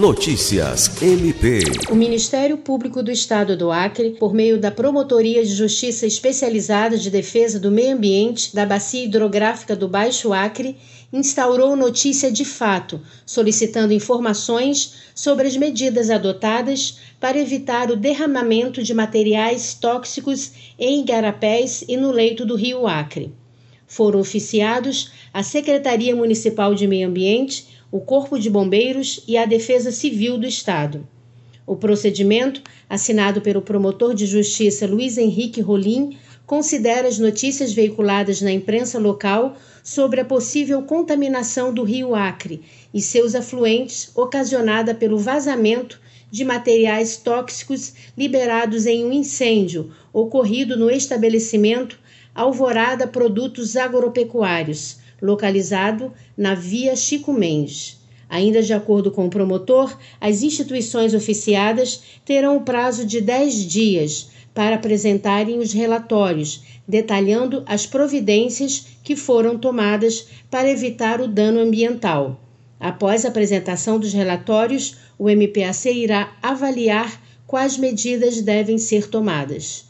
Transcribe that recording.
Notícias MP. O Ministério Público do Estado do Acre, por meio da Promotoria de Justiça Especializada de Defesa do Meio Ambiente da Bacia Hidrográfica do Baixo Acre, instaurou notícia de fato, solicitando informações sobre as medidas adotadas para evitar o derramamento de materiais tóxicos em igarapés e no leito do Rio Acre. Foram oficiados a Secretaria Municipal de Meio Ambiente, o Corpo de Bombeiros e a Defesa Civil do Estado. O procedimento, assinado pelo promotor de justiça Luiz Henrique Rolim, considera as notícias veiculadas na imprensa local sobre a possível contaminação do rio Acre e seus afluentes ocasionada pelo vazamento de materiais tóxicos liberados em um incêndio ocorrido no estabelecimento Alvorada Produtos Agropecuários, localizado na Via Chico Mendes. Ainda de acordo com o promotor, as instituições oficiadas terão o prazo de 10 dias para apresentarem os relatórios, detalhando as providências que foram tomadas para evitar o dano ambiental. Após a apresentação dos relatórios, o MPAC irá avaliar quais medidas devem ser tomadas.